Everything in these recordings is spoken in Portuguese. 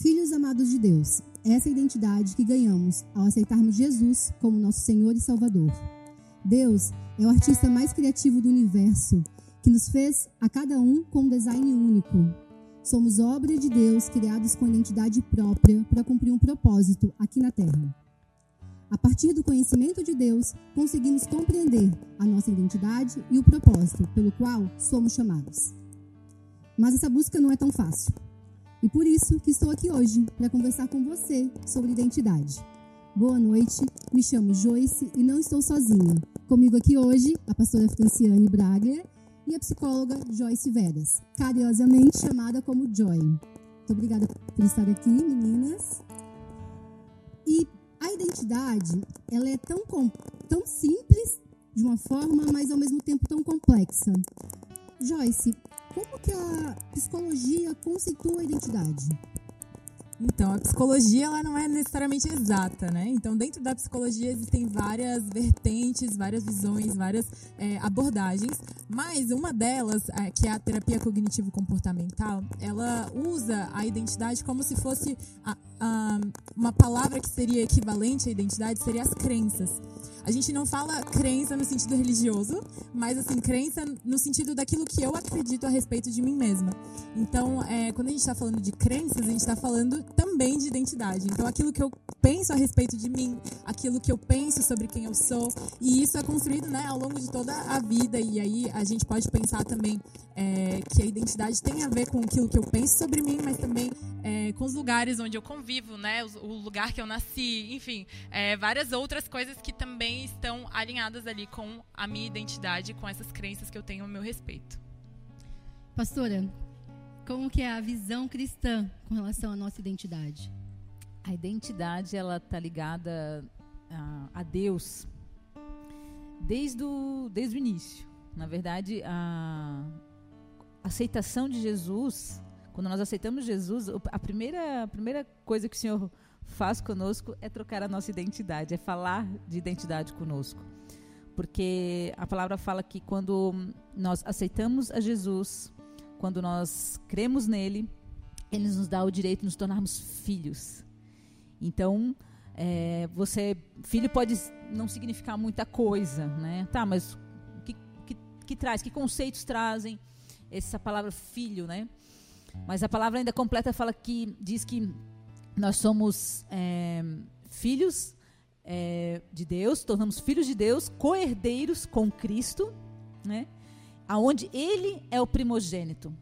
Filhos amados de Deus, essa é a identidade que ganhamos ao aceitarmos Jesus como nosso Senhor e Salvador. Deus é o artista mais criativo do universo, que nos fez a cada um com um design único. Somos obra de Deus, criados com identidade própria para cumprir um propósito aqui na Terra. A partir do conhecimento de Deus, conseguimos compreender a nossa identidade e o propósito pelo qual somos chamados. Mas essa busca não é tão fácil. E por isso que estou aqui hoje para conversar com você sobre identidade. Boa noite, me chamo Joyce e não estou sozinha. Comigo aqui hoje a pastora Franciane Braga e a psicóloga Joyce Vedas, carinhosamente chamada como Joy. Muito obrigada por estar aqui, meninas. E a identidade, ela é tão, tão simples de uma forma, mas ao mesmo tempo tão complexa. Joyce, como que a psicologia conceitua a identidade? Então, a psicologia ela não é necessariamente exata, né? Então, dentro da psicologia existem várias vertentes, várias visões, várias é, abordagens, mas uma delas, é, que é a terapia cognitivo-comportamental, ela usa a identidade como se fosse a, a, uma palavra que seria equivalente à identidade, seria as crenças. A gente não fala crença no sentido religioso, mas assim, crença no sentido daquilo que eu acredito a respeito de mim mesma. Então, é, quando a gente está falando de crenças, a gente está falando também de identidade. Então, aquilo que eu penso a respeito de mim, aquilo que eu penso sobre quem eu sou, e isso é construído né, ao longo de toda a vida. E aí a gente pode pensar também é, que a identidade tem a ver com aquilo que eu penso sobre mim, mas também é, com os lugares onde eu convivo, né, o, o lugar que eu nasci, enfim, é, várias outras coisas que também estão alinhadas ali com a minha identidade, com essas crenças que eu tenho a meu respeito. Pastora, como que é a visão cristã com relação à nossa identidade? A identidade ela está ligada a, a, Deus desde o, desde o início. Na verdade, a aceitação de Jesus, quando nós aceitamos Jesus, a primeira, a primeira coisa que o Senhor faz conosco é trocar a nossa identidade, é falar de identidade conosco. Porque a palavra fala que quando nós aceitamos a Jesus, quando nós cremos nele, ele nos dá o direito de nos tornarmos filhos. Então, é, você, filho pode não significar muita coisa, né? Tá, mas o que, que, que traz, que conceitos trazem essa palavra filho, né? Mas a palavra ainda completa fala que diz que nós somos é, filhos é, de Deus, tornamos filhos de Deus, co-herdeiros com Cristo, né? Aonde Ele é o primogênito.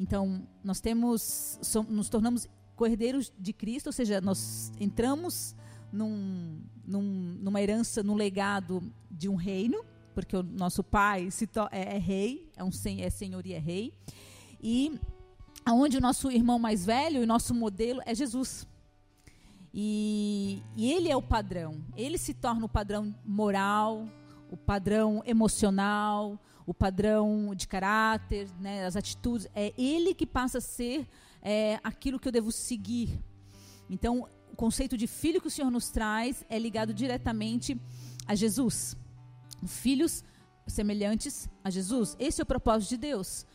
Então, nós temos, somos, nos tornamos co-herdeiros de Cristo, ou seja, nós entramos num, num, numa herança, num legado de um reino, porque o nosso pai é, é, rei, é um é senhor e é rei, e onde o nosso irmão mais velho, o nosso modelo é Jesus. E, e, ele é o padrão. Ele se torna o padrão moral, o padrão emocional, o padrão de caráter, né, as atitudes. É ele que passa a ser é, aquilo que eu devo seguir. Então, o conceito de filho que o Senhor nos traz é ligado diretamente a Jesus. Filhos semelhantes a Jesus. Esse é o propósito de Deus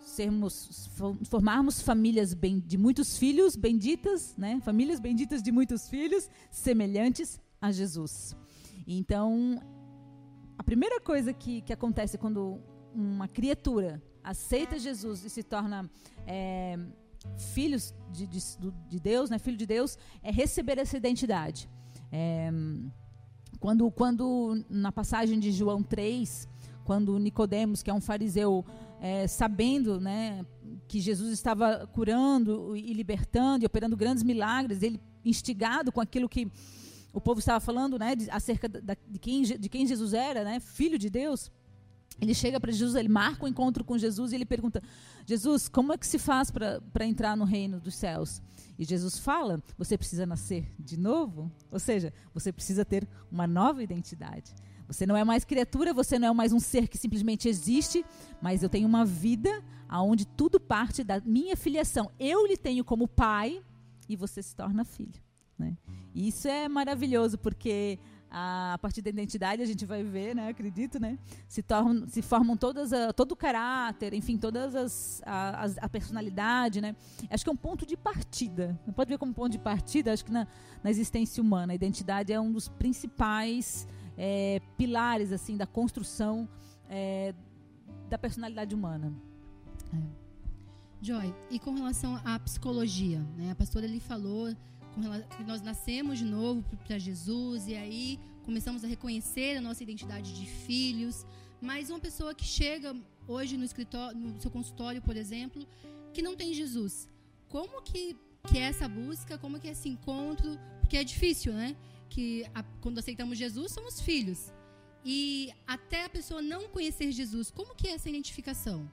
sermos formarmos famílias bem, de muitos filhos benditas, né? Famílias benditas de muitos filhos semelhantes a Jesus. Então, a primeira coisa que, que acontece quando uma criatura aceita Jesus e se torna é, filhos de, de, de, Deus, né? Filho de Deus, é receber essa identidade. É, quando, quando na passagem de João 3, quando Nicodemos, que é um fariseu é, sabendo né, que Jesus estava curando e libertando e operando grandes milagres, ele instigado com aquilo que o povo estava falando né, de, acerca da, de, quem, de quem Jesus era, né, filho de Deus. Ele chega para Jesus, ele marca o um encontro com Jesus e ele pergunta: Jesus, como é que se faz para entrar no reino dos céus? E Jesus fala: você precisa nascer de novo, ou seja, você precisa ter uma nova identidade. Você não é mais criatura, você não é mais um ser que simplesmente existe, mas eu tenho uma vida aonde tudo parte da minha filiação. Eu lhe tenho como pai e você se torna filho. Né? E isso é maravilhoso porque a partir da identidade a gente vai ver, né, acredito, né, se, tornam, se formam todas a, todo o caráter, enfim, todas as a, a, personalidade, né. Acho que é um ponto de partida. Não pode ver como ponto de partida. Acho que na, na existência humana a identidade é um dos principais é, pilares assim da construção é, da personalidade humana. É. Joy, e com relação à psicologia, né? A pastora ali falou nós nascemos de novo para Jesus e aí começamos a reconhecer a nossa identidade de filhos. Mas uma pessoa que chega hoje no escritório, no seu consultório, por exemplo, que não tem Jesus, como que, que é essa busca? Como que é esse encontro? Porque é difícil, né? Que a, quando aceitamos Jesus somos filhos e até a pessoa não conhecer Jesus, como que é essa identificação?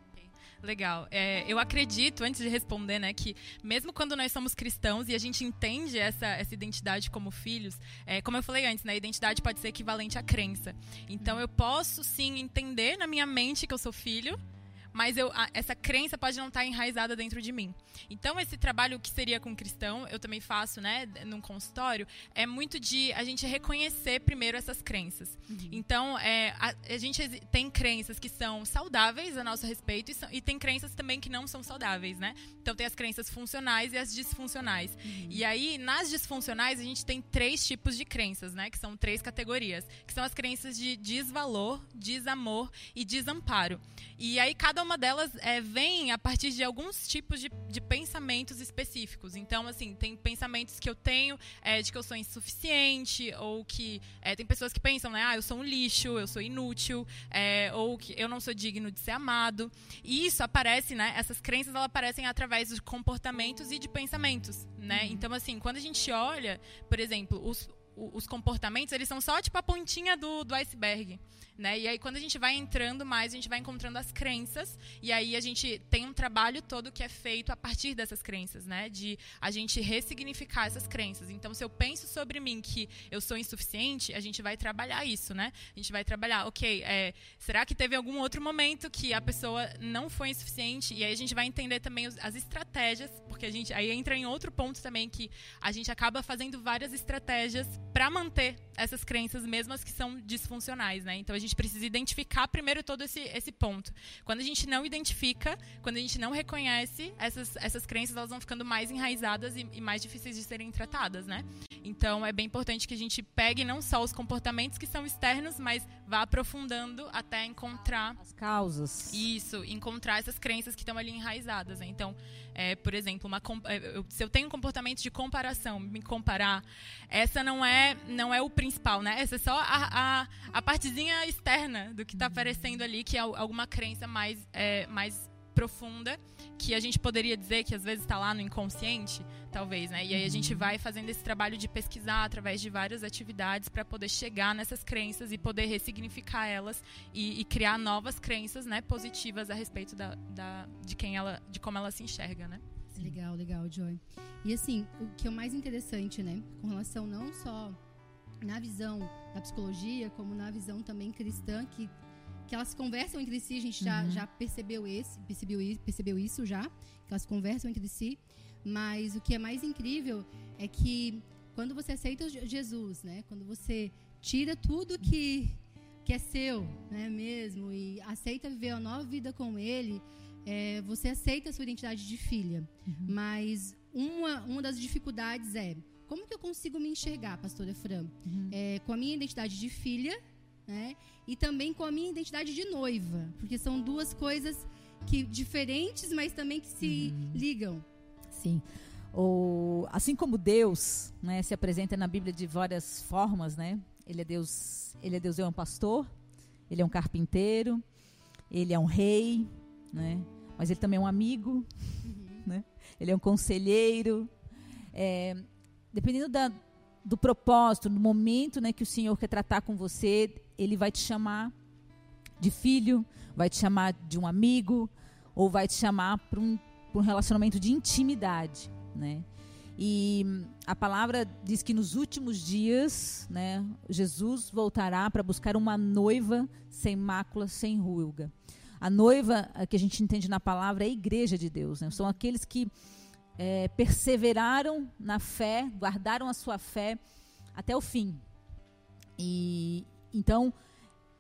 Legal. É, eu acredito, antes de responder, né, que mesmo quando nós somos cristãos e a gente entende essa, essa identidade como filhos, é, como eu falei antes, né, a identidade pode ser equivalente à crença. Então eu posso sim entender na minha mente que eu sou filho, mas eu, a, essa crença pode não estar enraizada dentro de mim. Então, esse trabalho que seria com cristão, eu também faço, né, num consultório, é muito de a gente reconhecer primeiro essas crenças. Uhum. Então, é, a, a, gente tem crenças que são saudáveis a nosso respeito e, são, e, tem crenças também que não são saudáveis, né? Então, tem as crenças funcionais e as disfuncionais. Uhum. E aí, nas disfuncionais, a gente tem três tipos de crenças, né, que são três categorias, que são as crenças de desvalor, desamor e desamparo. E aí, cada uma delas é, vem a partir de alguns tipos de, de, pensamentos específicos. Então, assim, tem pensamentos que eu tenho é, de que eu sou insuficiente, ou que é, tem pessoas que pensam, né, ah, eu sou um lixo, eu sou inútil, é, ou que eu não sou digno de ser amado. E isso aparece, né, essas crenças, elas aparecem através de comportamentos e de pensamentos, né? Uhum. Então, assim, quando a gente olha, por exemplo, os, os comportamentos, eles são só tipo a pontinha do, do iceberg. Né? E aí, quando a gente vai entrando mais, a gente vai encontrando as crenças, e aí a gente tem um trabalho todo que é feito a partir dessas crenças, né? De a gente ressignificar essas crenças. Então, se eu penso sobre mim que eu sou insuficiente, a gente vai trabalhar isso, né? A gente vai trabalhar, ok, é, será que teve algum outro momento que a pessoa não foi insuficiente? E aí a gente vai entender também as estratégias, porque a gente aí entra em outro ponto também que a gente acaba fazendo várias estratégias para manter essas crenças, mesmo as que são disfuncionais, né? Então a gente precisa identificar primeiro todo esse, esse ponto. Quando a gente não identifica, quando a gente não reconhece, essas, essas crenças elas vão ficando mais enraizadas e, e mais difíceis de serem tratadas, né? Então é bem importante que a gente pegue não só os comportamentos que são externos, mas vá aprofundando até encontrar as causas. Isso, encontrar essas crenças que estão ali enraizadas. Né? Então, é, por exemplo, uma, é, se eu tenho um comportamento de comparação, me comparar, essa não é não é o principal, né? Essa é só a, a, a partezinha externa do que está aparecendo ali, que é alguma crença mais, é, mais profunda que a gente poderia dizer que às vezes está lá no inconsciente, talvez, né? E aí a gente uhum. vai fazendo esse trabalho de pesquisar através de várias atividades para poder chegar nessas crenças e poder ressignificar elas e, e, criar novas crenças, né, positivas a respeito da, da, de quem ela, de como ela se enxerga, né? Legal, legal, Joy. E assim, o que é o mais interessante, né, com relação não só na visão da psicologia, como na visão também cristã, que que elas conversam entre si, a gente já, uhum. já percebeu, esse, percebeu, percebeu isso já, que elas conversam entre si. Mas o que é mais incrível é que quando você aceita Jesus, né? Quando você tira tudo que, que é seu, né, mesmo, e aceita viver uma nova vida com Ele, é, você aceita a sua identidade de filha. Uhum. Mas uma, uma das dificuldades é como que eu consigo me enxergar, pastora Fran? Uhum. É, com a minha identidade de filha né? E também com a minha identidade de noiva, porque são duas coisas que diferentes, mas também que se uhum. ligam. Sim. O, assim como Deus, né, se apresenta na Bíblia de várias formas, né? Ele é Deus, ele é Deus, é um pastor, ele é um carpinteiro, ele é um rei, né? Mas ele também é um amigo, uhum. né? Ele é um conselheiro. É, dependendo da, do propósito, no momento né, que o Senhor quer tratar com você, Ele vai te chamar de filho, vai te chamar de um amigo, ou vai te chamar para um, um relacionamento de intimidade. Né? E a palavra diz que nos últimos dias, né, Jesus voltará para buscar uma noiva sem mácula, sem ruga. A noiva que a gente entende na palavra é a igreja de Deus. Né? São aqueles que é, perseveraram na fé, guardaram a sua fé até o fim. E então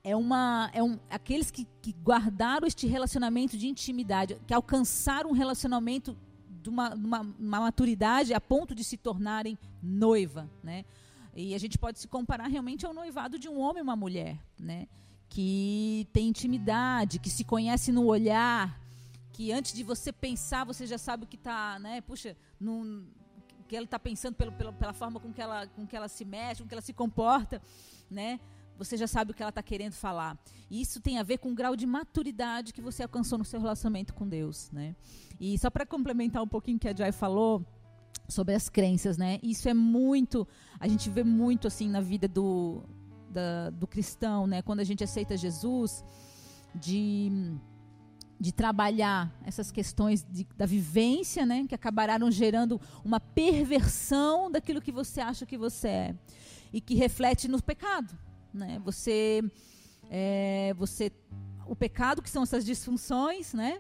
é uma é um aqueles que, que guardaram este relacionamento de intimidade, que alcançaram um relacionamento de uma, uma, uma maturidade a ponto de se tornarem noiva, né? E a gente pode se comparar realmente ao noivado de um homem e uma mulher, né? Que tem intimidade, que se conhece no olhar, que antes de você pensar, você já sabe o que está, né? Puxa, que ela está pensando pelo, pelo, pela forma com que, ela, com que ela se mexe, com que ela se comporta, né? Você já sabe o que ela está querendo falar. E isso tem a ver com o grau de maturidade que você alcançou no seu relacionamento com Deus, né? E só para complementar um pouquinho o que a Jai falou sobre as crenças, né? Isso é muito, a gente vê muito assim na vida do, da, do cristão, né? Quando a gente aceita Jesus, de de trabalhar essas questões de, da vivência, né, que acabaram gerando uma perversão daquilo que você acha que você é e que reflete no pecado, né? Você, é, você, o pecado que são essas disfunções, né,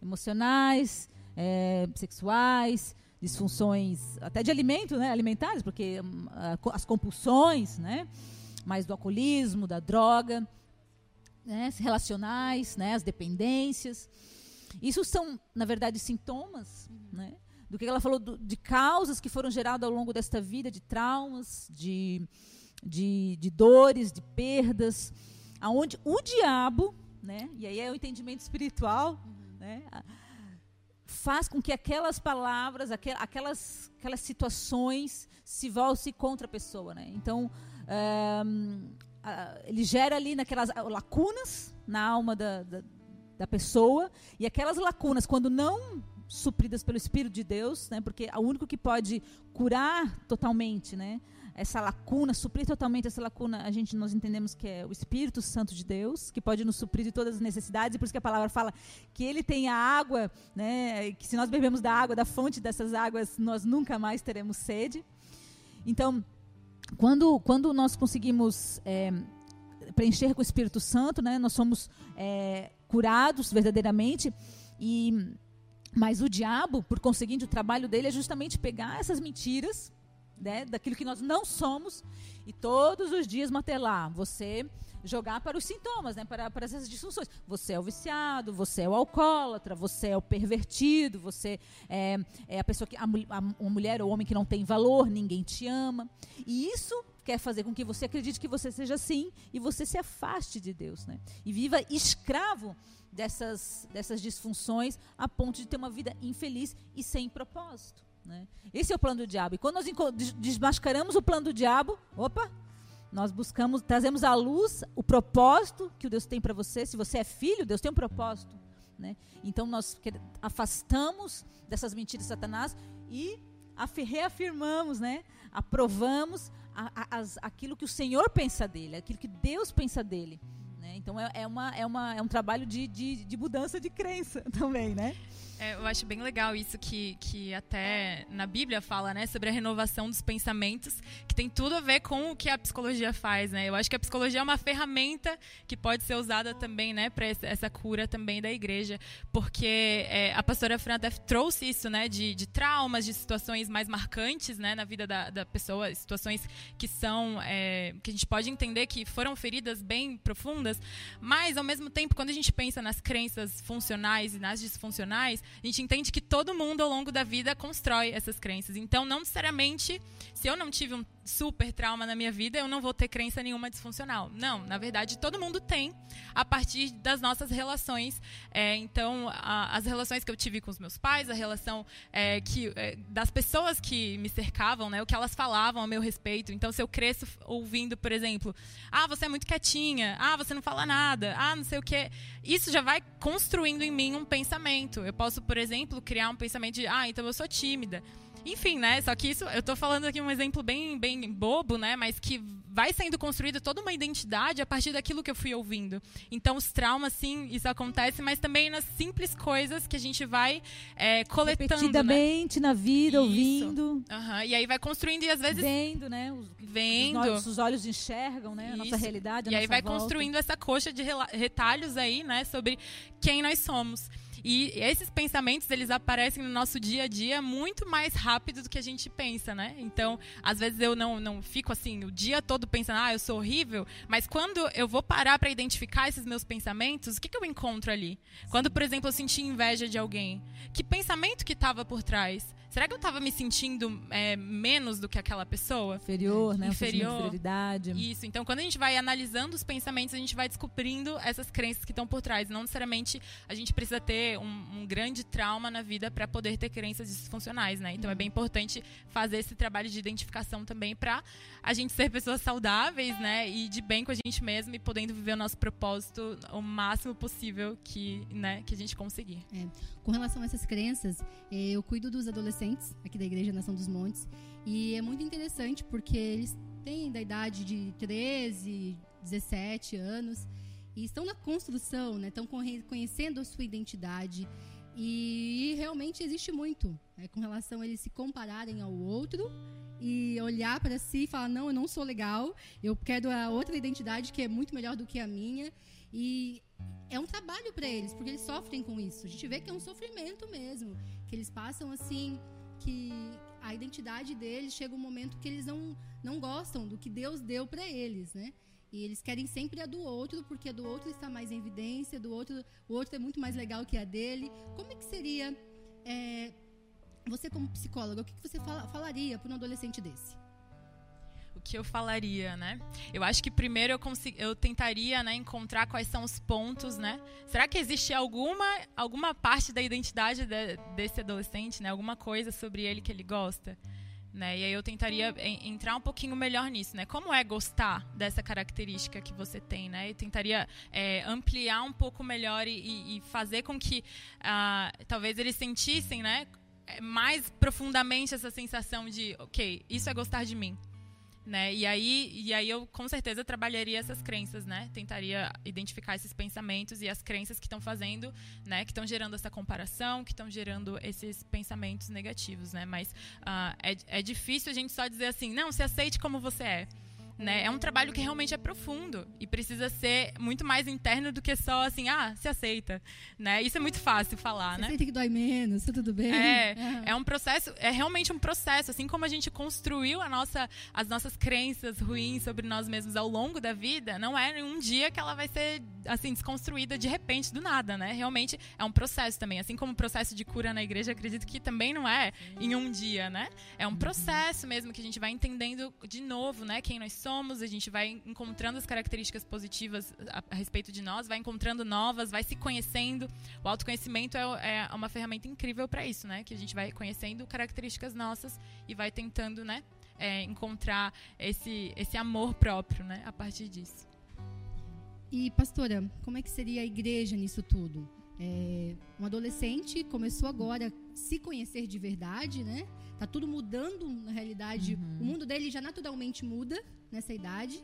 emocionais, é, sexuais, disfunções até de alimento, né, alimentares, porque hum, as compulsões, né, mais do alcoolismo, da droga, né, relacionais, né, as dependências. Isso são, na verdade, sintomas uhum. né, do que ela falou do, de causas que foram geradas ao longo desta vida, de traumas, de, de, de dores, de perdas, aonde o diabo, né, e aí é o entendimento espiritual, uhum. né, faz com que aquelas palavras, aquelas, aquelas situações se voltem contra a pessoa. Né? Então, um, ele gera ali naquelas lacunas na alma da, da, da, pessoa, e aquelas lacunas, quando não supridas pelo Espírito de Deus, né, porque é o único que pode curar totalmente né, essa lacuna, suprir totalmente essa lacuna, a gente nós entendemos que é o Espírito Santo de Deus, que pode nos suprir de todas as necessidades, e por isso que a palavra fala que ele tem a água, né, que se nós bebemos da água, da fonte dessas águas, nós nunca mais teremos sede. Então, quando, quando nós conseguimos é, preencher com o Espírito Santo, né, nós somos é, curados verdadeiramente. E, mas o diabo, por conseguinte, o trabalho dele é justamente pegar essas mentiras, né, daquilo que nós não somos, e todos os dias martelar. Você jogar para os sintomas, né, para, para essas disfunções. Você é o viciado, você é o alcoólatra, você é o pervertido, você é, é a pessoa que a, a, uma mulher ou homem que não tem valor, ninguém te ama. E isso quer fazer com que você acredite que você seja assim e você se afaste de Deus, né? E viva escravo dessas dessas disfunções a ponto de ter uma vida infeliz e sem propósito. Né? Esse é o plano do diabo. E quando nós desmascaramos o plano do diabo, opa, nós buscamos, trazemos à luz o propósito que Deus tem para você. Se você é filho, Deus tem um propósito. Né? Então nós afastamos dessas mentiras de Satanás e reafirmamos, né? aprovamos a, a, as, aquilo que o Senhor pensa dele, aquilo que Deus pensa dele. Né? Então é, é, uma, é, uma, é um trabalho de, de, de mudança de crença também, né? É, eu acho bem legal isso que, que até na Bíblia fala, né, sobre a renovação dos pensamentos, que tem tudo a ver com o que a psicologia faz, né? Eu acho que a psicologia é uma ferramenta que pode ser usada também, né, para essa cura também da igreja, porque é, a pastora Fran trouxe isso, né, de, de traumas, de situações mais marcantes, né, na vida da, da pessoa, situações que são, é, que a gente pode entender que foram feridas bem profundas, mas ao mesmo tempo, quando a gente pensa nas crenças funcionais e nas disfuncionais, a gente entende que todo mundo ao longo da vida constrói essas crenças. Então, não necessariamente, se eu não tive um super trauma na minha vida, eu não vou ter crença nenhuma disfuncional. Não, na verdade, todo mundo tem a partir das nossas relações. É, então, a, as relações que eu tive com os meus pais, a relação é, que, é, das pessoas que me cercavam, né, o que elas falavam a meu respeito. Então, se eu cresço ouvindo, por exemplo, ah, você é muito quietinha, ah, você não fala nada, ah, não sei o quê, isso já vai construindo em mim um pensamento. Eu posso, por exemplo, criar um pensamento de, ah, então eu sou tímida. Enfim, né? Só que isso, eu estou falando aqui um exemplo bem, bem bobo, né? Mas que vai sendo construída toda uma identidade a partir daquilo que eu fui ouvindo. Então, os traumas, sim, isso acontece, mas também nas simples coisas que a gente vai é, coletando. Né? Repetidamente né? na vida, isso. ouvindo. Uhum. E aí vai construindo e às vezes. Vendo, né? Os, Vendo. Os olhos, os olhos enxergam, né? A nossa realidade. A e nossa aí vai volta. construindo essa coxa de retalhos aí, né? Sobre quem nós somos. E esses pensamentos, eles aparecem no nosso dia a dia muito mais rápido do que a gente pensa, né? Então, às vezes eu não, não fico assim o dia todo pensando, ah, eu sou horrível, mas quando eu vou parar para identificar esses meus pensamentos, o que, que eu encontro ali? Quando, por exemplo, eu senti inveja de alguém, que pensamento que estava por trás? Será que eu estava me sentindo é, menos do que aquela pessoa? Inferior, né? Inferior. Um inferioridade. Isso. Então, quando a gente vai analisando os pensamentos, a gente vai descobrindo essas crenças que estão por trás. Não necessariamente a gente precisa ter um, um grande trauma na vida para poder ter crenças disfuncionais, né? Então, é bem importante fazer esse trabalho de identificação também para a gente ser pessoas saudáveis, né? E de bem com a gente mesmo e podendo viver o nosso propósito o máximo possível que, né, que a gente conseguir. É. Com relação a essas crenças, eh, eu cuido dos adolescentes adolescentes aqui da Igreja Nação dos Montes. E é muito interessante porque eles têm da idade de 13, 17 anos e estão na construção, né? estão conhecendo a sua identidade. E realmente existe muito né? com relação a eles se compararem ao outro e olhar para si e falar: não, eu não sou legal, eu quero a outra identidade que é muito melhor do que a minha. E é um trabalho para eles, porque eles sofrem com isso. A gente vê que é um sofrimento mesmo, que eles passam assim que a identidade deles chega um momento que eles não, não gostam do que Deus deu para eles, né? E eles querem sempre a do outro, porque a do outro está mais em evidência, do outro, o outro é muito mais legal que a dele. Como é que seria, é, você como psicóloga, o que, que você fala, falaria para um adolescente desse? Que eu falaria, né? Eu acho que primeiro eu, eu tentaria né, encontrar quais são os pontos, né? Será que existe alguma, alguma parte da identidade de, desse adolescente, né? Alguma coisa sobre ele que ele gosta? Né? E aí eu tentaria entrar um pouquinho melhor nisso, né? Como é gostar dessa característica que você tem, né? Eu tentaria é, ampliar um pouco melhor e, e fazer com que ah, talvez eles sentissem, né? Mais profundamente essa sensação de, ok, isso é gostar de mim, né? E aí, e aí eu com certeza trabalharia essas crenças, né? Tentaria identificar esses pensamentos e as crenças que estão fazendo, né? Que estão gerando essa comparação, que estão gerando esses pensamentos negativos, né? Mas uh, é, é difícil a gente só dizer assim, não, se aceite como você é. Né? É um trabalho que realmente é profundo e precisa ser muito mais interno do que só assim, ah, se aceita, né? Isso é muito fácil falar, se né? Aceita que dói menos, tá tudo bem. É, uhum. é um processo, é realmente um processo, assim como a gente construiu a nossa, as nossas crenças ruins sobre nós mesmos ao longo da vida, não é em um dia que ela vai ser assim desconstruída de repente do nada, né? Realmente é um processo também, assim como o processo de cura na igreja, acredito que também não é em um dia, né? É um processo mesmo que a gente vai entendendo de novo, né, quem nós somos, a gente vai encontrando as características positivas a, a respeito de nós, vai encontrando novas, vai se conhecendo. O autoconhecimento é, é uma ferramenta incrível para isso, né? Que a gente vai conhecendo características nossas e vai tentando, né? É, encontrar esse, esse amor próprio, né? A partir disso. E, pastora, como é que seria a igreja nisso tudo? É, um adolescente começou agora a se conhecer de verdade, né? Tá tudo mudando na realidade. Uhum. O mundo dele já naturalmente muda nessa idade.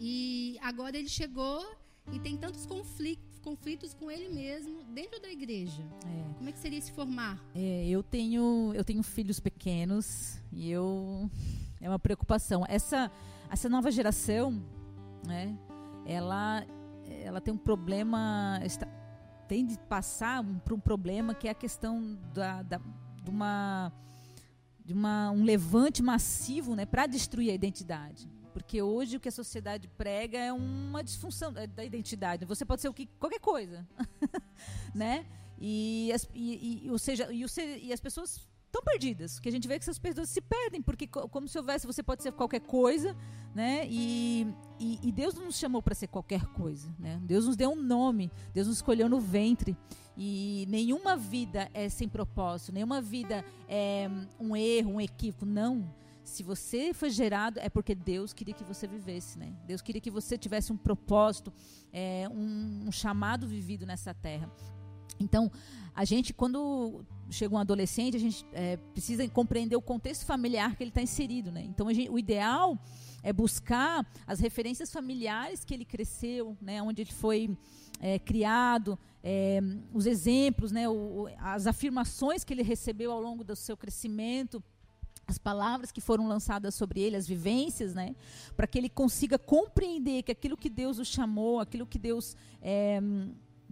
E agora ele chegou e tem tantos conflitos, conflitos com ele mesmo dentro da igreja. É. Como é que seria se formar? É, eu tenho eu tenho filhos pequenos e eu é uma preocupação. Essa essa nova geração, né? Ela ela tem um problema está, tem de passar por um problema que é a questão da, da de uma de uma, um levante massivo né, para destruir a identidade. Porque hoje o que a sociedade prega é uma disfunção da identidade. Você pode ser o que, qualquer coisa. né? E, as, e, e, ou seja, e, o, e as pessoas estão perdidas. Que a gente vê que essas pessoas se perdem, porque como se houvesse, você pode ser qualquer coisa, né? E, e, e Deus não nos chamou para ser qualquer coisa, né? Deus nos deu um nome, Deus nos escolheu no ventre. E nenhuma vida é sem propósito, nenhuma vida é um erro, um equívoco. Não. Se você foi gerado, é porque Deus queria que você vivesse, né? Deus queria que você tivesse um propósito, é, um, um chamado vivido nessa terra. Então, a gente, quando chega um adolescente, a gente é, precisa compreender o contexto familiar que ele está inserido, né? Então, gente, o ideal é buscar as referências familiares que ele cresceu, né? Onde ele foi é, criado, é, os exemplos, né, o, as afirmações que ele recebeu ao longo do seu crescimento, as palavras que foram lançadas sobre ele, as vivências, né, para que ele consiga compreender que aquilo que Deus o chamou, aquilo que Deus é,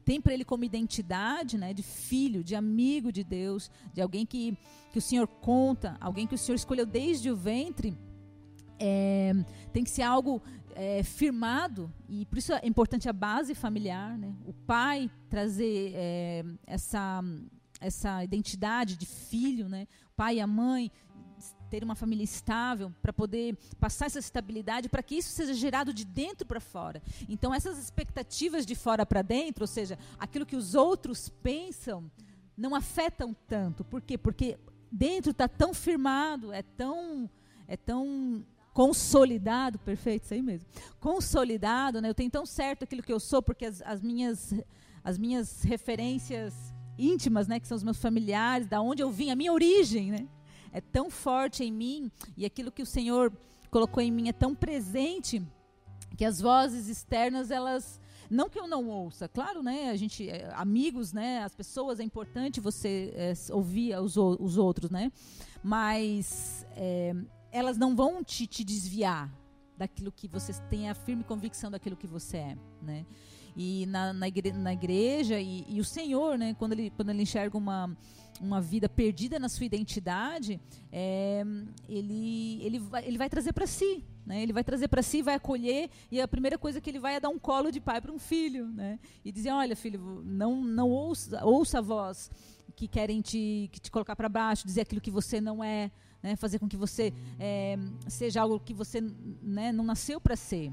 tem para ele como identidade, né, de filho, de amigo de Deus, de alguém que, que o Senhor conta, alguém que o Senhor escolheu desde o ventre, é, tem que ser algo é, firmado, e por isso é importante a base familiar, né? o pai trazer é, essa, essa identidade de filho, né? o pai e a mãe ter uma família estável, para poder passar essa estabilidade, para que isso seja gerado de dentro para fora. Então, essas expectativas de fora para dentro, ou seja, aquilo que os outros pensam, não afetam tanto. Por quê? Porque dentro está tão firmado, é tão, é tão consolidado, perfeito, isso aí mesmo. Consolidado, né? Eu tenho tão certo aquilo que eu sou, porque as, as minhas as minhas referências íntimas, né, que são os meus familiares, da onde eu vim, a minha origem, né? É tão forte em mim e aquilo que o Senhor colocou em mim é tão presente que as vozes externas elas não que eu não ouça, claro, né? A gente, é, amigos, né? As pessoas é importante você é, ouvir os, os outros, né? Mas é, elas não vão te, te desviar daquilo que você tem a firme convicção daquilo que você é, né? E na, na, igre, na igreja e, e, o Senhor, né? Quando ele, quando ele enxerga uma, uma vida perdida na sua identidade, é, ele, ele, vai, ele vai trazer para si, né? Ele vai trazer para si, vai acolher e a primeira coisa que ele vai é dar um colo de pai para um filho, né? E dizer, olha, filho, não, não ouça, ouça a voz que querem te, que te colocar para baixo, dizer aquilo que você não é, né, fazer com que você é, seja algo que você né, não nasceu para ser.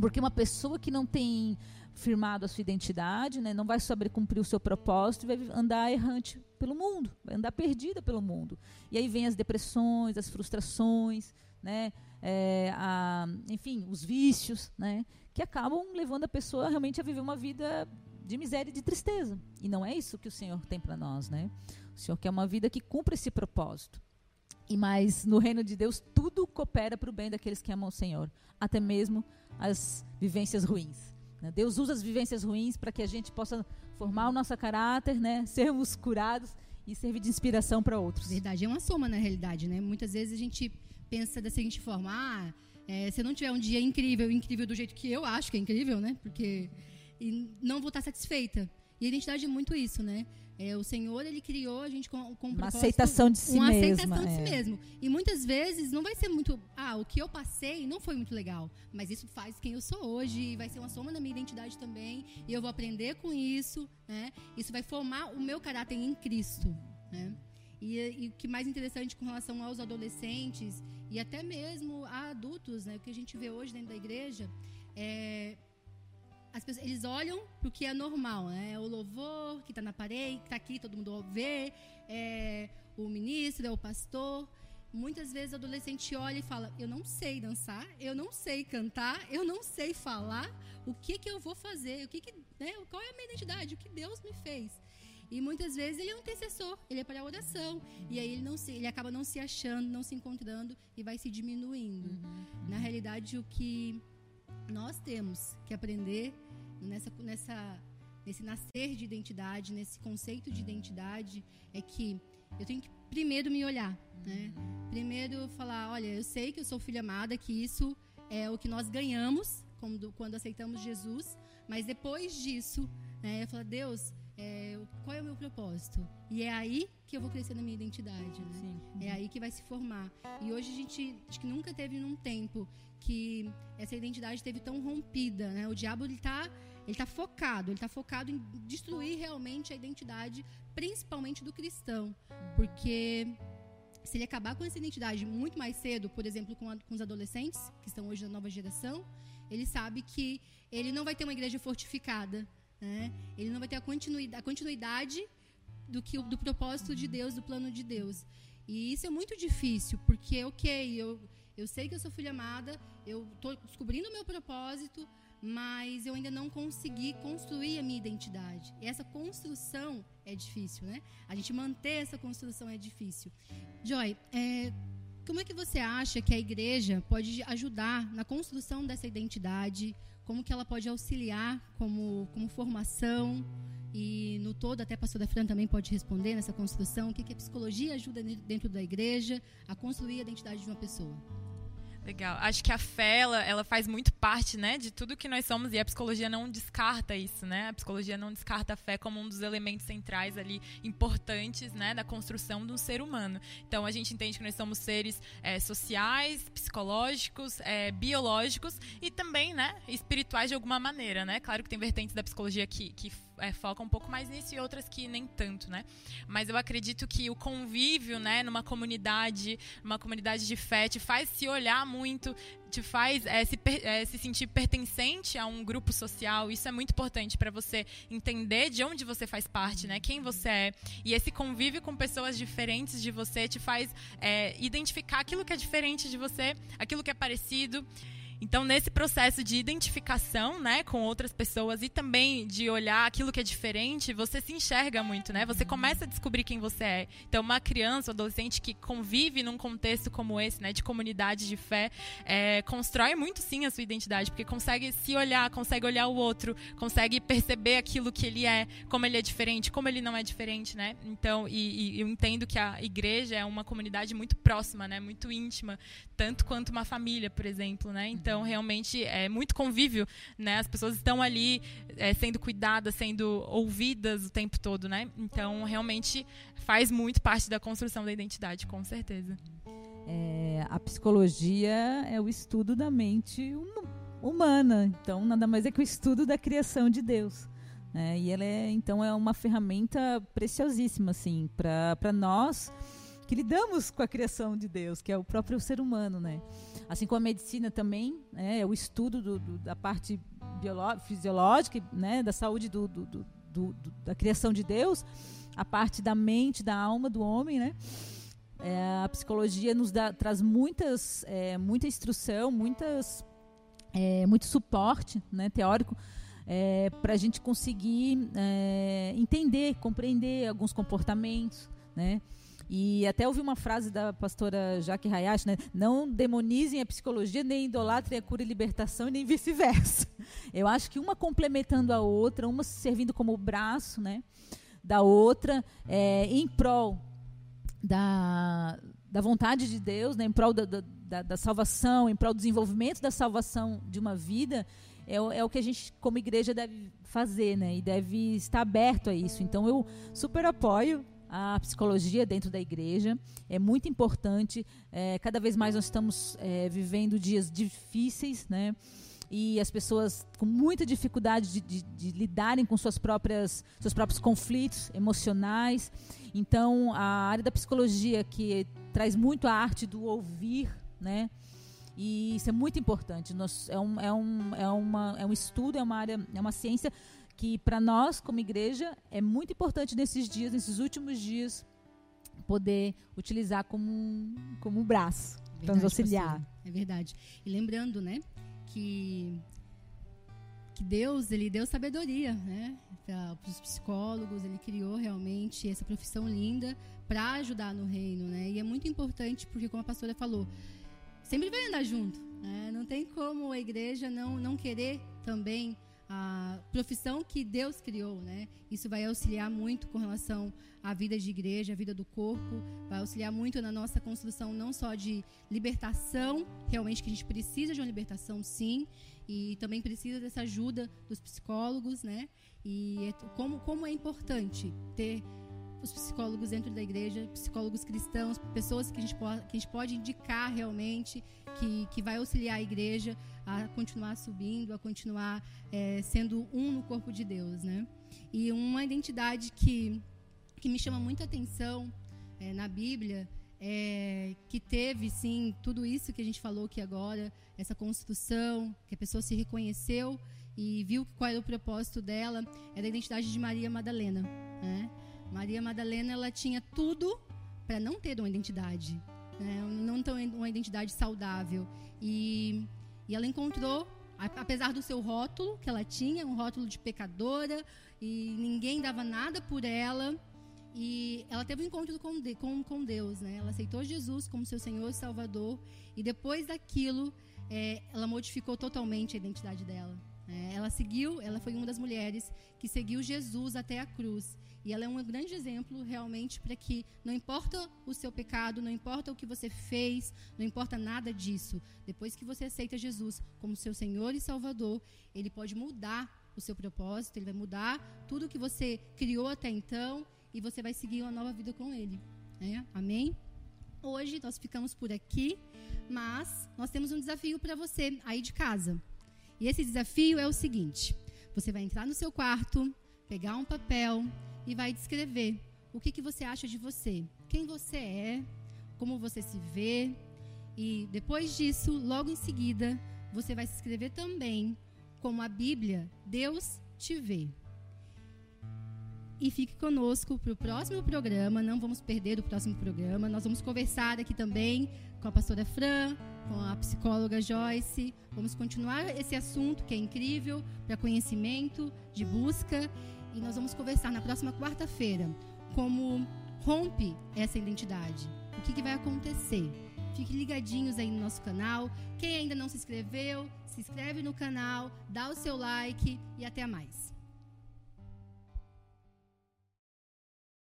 Porque uma pessoa que não tem firmado a sua identidade, né, não vai saber cumprir o seu propósito e vai andar errante pelo mundo, vai andar perdida pelo mundo. E aí vem as depressões, as frustrações, né, é, a, enfim, os vícios, né, que acabam levando a pessoa realmente a viver uma vida de miséria e de tristeza. E não é isso que o Senhor tem para nós, né? O Senhor quer uma vida que cumpra esse propósito. E mais no reino de Deus tudo coopera para o bem daqueles que amam o Senhor, até mesmo as vivências ruins. Né? Deus usa as vivências ruins para que a gente possa formar o nosso caráter, né? sermos curados e servir de inspiração para outros. Verdade, é uma soma na realidade, né? Muitas vezes a gente pensa da seguinte forma: ah, é, se eu não tiver um dia incrível, incrível do jeito que eu acho que é incrível, né? Porque e não vou estar satisfeita. E a identidade é muito isso, né? É, o Senhor, ele criou a gente com, com um uma aceitação de si uma mesma. Uma aceitação é. de si é. mesmo. E muitas vezes não vai ser muito, ah, o que eu passei não foi muito legal, mas isso faz quem eu sou hoje, e vai ser uma soma da minha identidade também, e eu vou aprender com isso, né? Isso vai formar o meu caráter em Cristo, né? E, e o que mais interessante com relação aos adolescentes e até mesmo a adultos, né? O que a gente vê hoje dentro da igreja é pessoas, eles olham para o que é normal, né? O louvor que está na parede, que está aqui, todo mundo vê, é, o ministro, é o pastor. Muitas vezes o adolescente olha e fala: Eu não sei dançar, eu não sei cantar, eu não sei falar. O que que eu vou fazer? O que que, né? Qual é a minha identidade? O que Deus me fez? E muitas vezes ele é um intercessor, ele é para a oração. E aí ele, não se, ele acaba não se achando, não se encontrando e vai se diminuindo. Uhum. Na realidade, o que nós temos que aprender nessa, nessa, nesse nascer de identidade, nesse conceito de identidade, é que eu tenho que primeiro me olhar, né? Primeiro falar, olha, eu sei que eu sou filha amada, que isso é o que nós ganhamos quando, quando aceitamos Jesus, mas depois disso, né, eu falo, Deus, é, qual é o meu propósito? E é aí que eu vou crescer na minha identidade, né? É aí que vai se formar. E hoje a gente acho que nunca teve num tempo que essa identidade esteve tão rompida, né? O diabo ele está ele está focado, ele está focado em destruir realmente a identidade, principalmente do cristão, porque se ele acabar com essa identidade muito mais cedo, por exemplo, com, a, com os adolescentes que estão hoje na nova geração, ele sabe que ele não vai ter uma igreja fortificada, né? Ele não vai ter a continuidade, a continuidade do que do propósito de Deus, do plano de Deus. E isso é muito difícil, porque ok, eu eu sei que eu sou filha amada, eu estou descobrindo o meu propósito, mas eu ainda não consegui construir a minha identidade. E essa construção é difícil, né? A gente manter essa construção é difícil. Joy, é, como é que você acha que a igreja pode ajudar na construção dessa identidade? Como que ela pode auxiliar como, como formação? E no todo, até a pastora Fran também pode responder nessa construção. O que, que a psicologia ajuda dentro da igreja a construir a identidade de uma pessoa? Legal. Acho que a fé, ela, ela, faz muito parte, né, de tudo que nós somos e a psicologia não descarta isso, né? A psicologia não descarta a fé como um dos elementos centrais ali importantes, né, da construção de um ser humano. Então, a gente entende que nós somos seres é, sociais, psicológicos, é, biológicos e também, né, espirituais de alguma maneira, né? Claro que tem vertentes da psicologia que, que é, foca um pouco mais nisso e outras que nem tanto, né? Mas eu acredito que o convívio, né, numa comunidade, uma comunidade de fé, te faz se olhar muito, te faz é, se, é, se sentir pertencente a um grupo social. Isso é muito importante para você entender de onde você faz parte, né? Quem você é. E esse convívio com pessoas diferentes de você te faz é, identificar aquilo que é diferente de você, aquilo que é parecido. Então, nesse processo de identificação, né, com outras pessoas e também de olhar aquilo que é diferente, você se enxerga muito, né? Você começa a descobrir quem você é. Então, uma criança, um adolescente que convive num contexto como esse, né, de comunidade de fé, é, constrói muito sim a sua identidade, porque consegue se olhar, consegue olhar o outro, consegue perceber aquilo que ele é, como ele é diferente, como ele não é diferente, né? Então, e, e eu entendo que a igreja é uma comunidade muito próxima, né, muito íntima, tanto quanto uma família, por exemplo, né? Então, então, realmente, é muito convívio, né? As pessoas estão ali é, sendo cuidadas, sendo ouvidas o tempo todo, né? Então, realmente, faz muito parte da construção da identidade, com certeza. É, a psicologia é o estudo da mente hum, humana. Então, nada mais é que o estudo da criação de Deus. Né? E ela é, então, é uma ferramenta preciosíssima, assim, para nós que lidamos com a criação de Deus, que é o próprio ser humano, né? Assim como a medicina também, né, é o estudo do, do, da parte fisiológica, né, da saúde do, da criação de Deus, a parte da mente, da alma do homem, né? É, a psicologia nos dá, traz muitas, é, muita instrução, muitas, é, muito suporte né, teórico é, para a gente conseguir é, entender, compreender alguns comportamentos, né? E até ouvi uma frase da pastora Jaque Hayashi, né? Não demonizem a psicologia, nem idolatrem a cura e libertação, e nem vice-versa. Eu acho que uma complementando a outra, uma servindo como braço, né? Da outra, é, em prol da, da vontade de Deus, né? em prol da, da, da salvação, em prol do desenvolvimento da salvação de uma vida, é, é, o que a gente, como igreja, deve fazer, né? E deve estar aberto a isso. Então, eu super apoio a psicologia dentro da igreja. É muito importante. É, cada vez mais nós estamos é, vivendo dias difíceis, né? E as pessoas com muita dificuldade de, de, de, lidarem com suas próprias, seus próprios conflitos emocionais. Então, a área da psicologia que traz muito a arte do ouvir, né? E isso é muito importante. Nós, é, um, é, um, é, uma, é um estudo, é uma área, é uma ciência que para nós, como igreja, é muito importante nesses dias, nesses últimos dias, poder utilizar como um, como um braço para nos auxiliar. Pastor, é verdade. E lembrando, né, que que Deus ele deu sabedoria, né, para os psicólogos. Ele criou realmente essa profissão linda para ajudar no reino, né. E é muito importante porque, como a pastora falou, sempre vai andar junto. Né? Não tem como a igreja não não querer também a profissão que Deus criou, né? Isso vai auxiliar muito com relação à vida de igreja, à vida do corpo, vai auxiliar muito na nossa construção não só de libertação, realmente que a gente precisa de uma libertação, sim, e também precisa dessa ajuda dos psicólogos, né? E é como como é importante ter os psicólogos dentro da igreja, psicólogos cristãos, pessoas que a gente pode, que a gente pode indicar realmente, que, que vai auxiliar a igreja a continuar subindo, a continuar é, sendo um no corpo de Deus, né? E uma identidade que, que me chama muita atenção é, na Bíblia é, que teve, sim, tudo isso que a gente falou aqui agora, essa construção, que a pessoa se reconheceu e viu qual era o propósito dela, é da identidade de Maria Madalena, né? Maria Madalena ela tinha tudo para não ter uma identidade, né? não ter uma identidade saudável. E, e ela encontrou, apesar do seu rótulo que ela tinha, um rótulo de pecadora, e ninguém dava nada por ela. E ela teve um encontro com, com, com Deus, né? Ela aceitou Jesus como seu Senhor e Salvador. E depois daquilo, é, ela modificou totalmente a identidade dela. É, ela seguiu, ela foi uma das mulheres que seguiu Jesus até a cruz. E ela é um grande exemplo realmente para que não importa o seu pecado, não importa o que você fez, não importa nada disso. Depois que você aceita Jesus como seu Senhor e Salvador, ele pode mudar o seu propósito, ele vai mudar tudo que você criou até então e você vai seguir uma nova vida com ele. É? Amém? Hoje nós ficamos por aqui, mas nós temos um desafio para você aí de casa. E esse desafio é o seguinte: você vai entrar no seu quarto, pegar um papel e vai descrever o que, que você acha de você, quem você é, como você se vê. E depois disso, logo em seguida, você vai se escrever também como a Bíblia, Deus te vê. E fique conosco para o próximo programa. Não vamos perder o próximo programa. Nós vamos conversar aqui também com a pastora Fran, com a psicóloga Joyce. Vamos continuar esse assunto que é incrível para conhecimento, de busca. E nós vamos conversar na próxima quarta-feira como rompe essa identidade. O que, que vai acontecer? Fiquem ligadinhos aí no nosso canal. Quem ainda não se inscreveu, se inscreve no canal, dá o seu like e até mais.